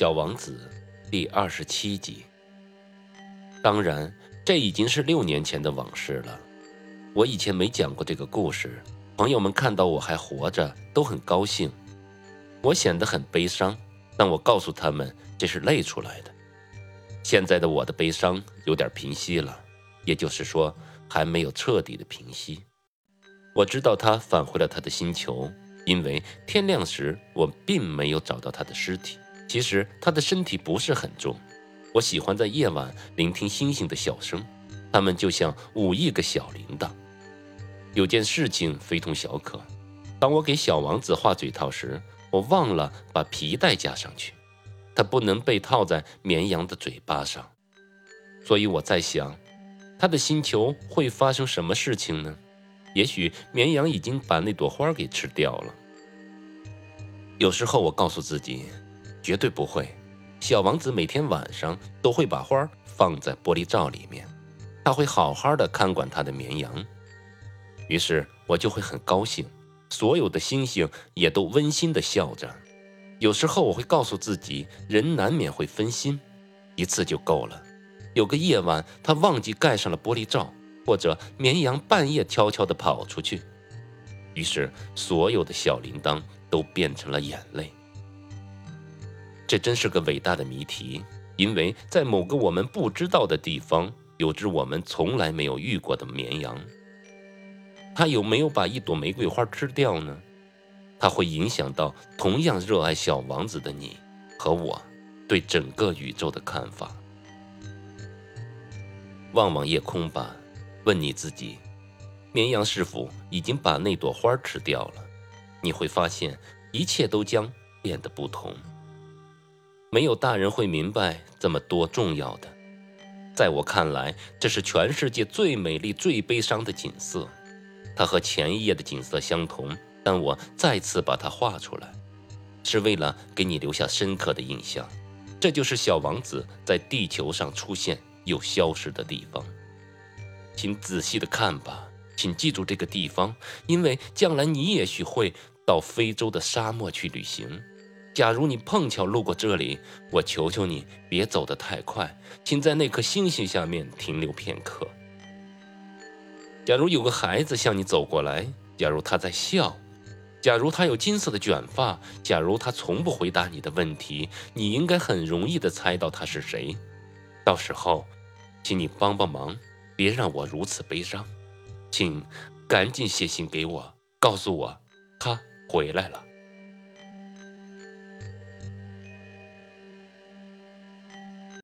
小王子第二十七集。当然，这已经是六年前的往事了。我以前没讲过这个故事，朋友们看到我还活着都很高兴。我显得很悲伤，但我告诉他们这是累出来的。现在的我的悲伤有点平息了，也就是说还没有彻底的平息。我知道他返回了他的星球。因为天亮时，我并没有找到他的尸体。其实他的身体不是很重。我喜欢在夜晚聆听星星的笑声，它们就像五亿个小铃铛。有件事情非同小可：当我给小王子画嘴套时，我忘了把皮带加上去，它不能被套在绵羊的嘴巴上。所以我在想，他的星球会发生什么事情呢？也许绵羊已经把那朵花给吃掉了。有时候我告诉自己，绝对不会。小王子每天晚上都会把花放在玻璃罩里面，他会好好的看管他的绵羊。于是我就会很高兴，所有的星星也都温馨的笑着。有时候我会告诉自己，人难免会分心，一次就够了。有个夜晚，他忘记盖上了玻璃罩。或者绵羊半夜悄悄地跑出去，于是所有的小铃铛都变成了眼泪。这真是个伟大的谜题，因为在某个我们不知道的地方，有只我们从来没有遇过的绵羊。它有没有把一朵玫瑰花吃掉呢？它会影响到同样热爱小王子的你和我对整个宇宙的看法。望望夜空吧。问你自己，绵羊是否已经把那朵花吃掉了？你会发现，一切都将变得不同。没有大人会明白这么多重要的。在我看来，这是全世界最美丽、最悲伤的景色。它和前一页的景色相同，但我再次把它画出来，是为了给你留下深刻的印象。这就是小王子在地球上出现又消失的地方。请仔细的看吧，请记住这个地方，因为将来你也许会到非洲的沙漠去旅行。假如你碰巧路过这里，我求求你别走得太快，请在那颗星星下面停留片刻。假如有个孩子向你走过来，假如他在笑，假如他有金色的卷发，假如他从不回答你的问题，你应该很容易的猜到他是谁。到时候，请你帮帮忙。别让我如此悲伤，请赶紧写信给我，告诉我他回来了。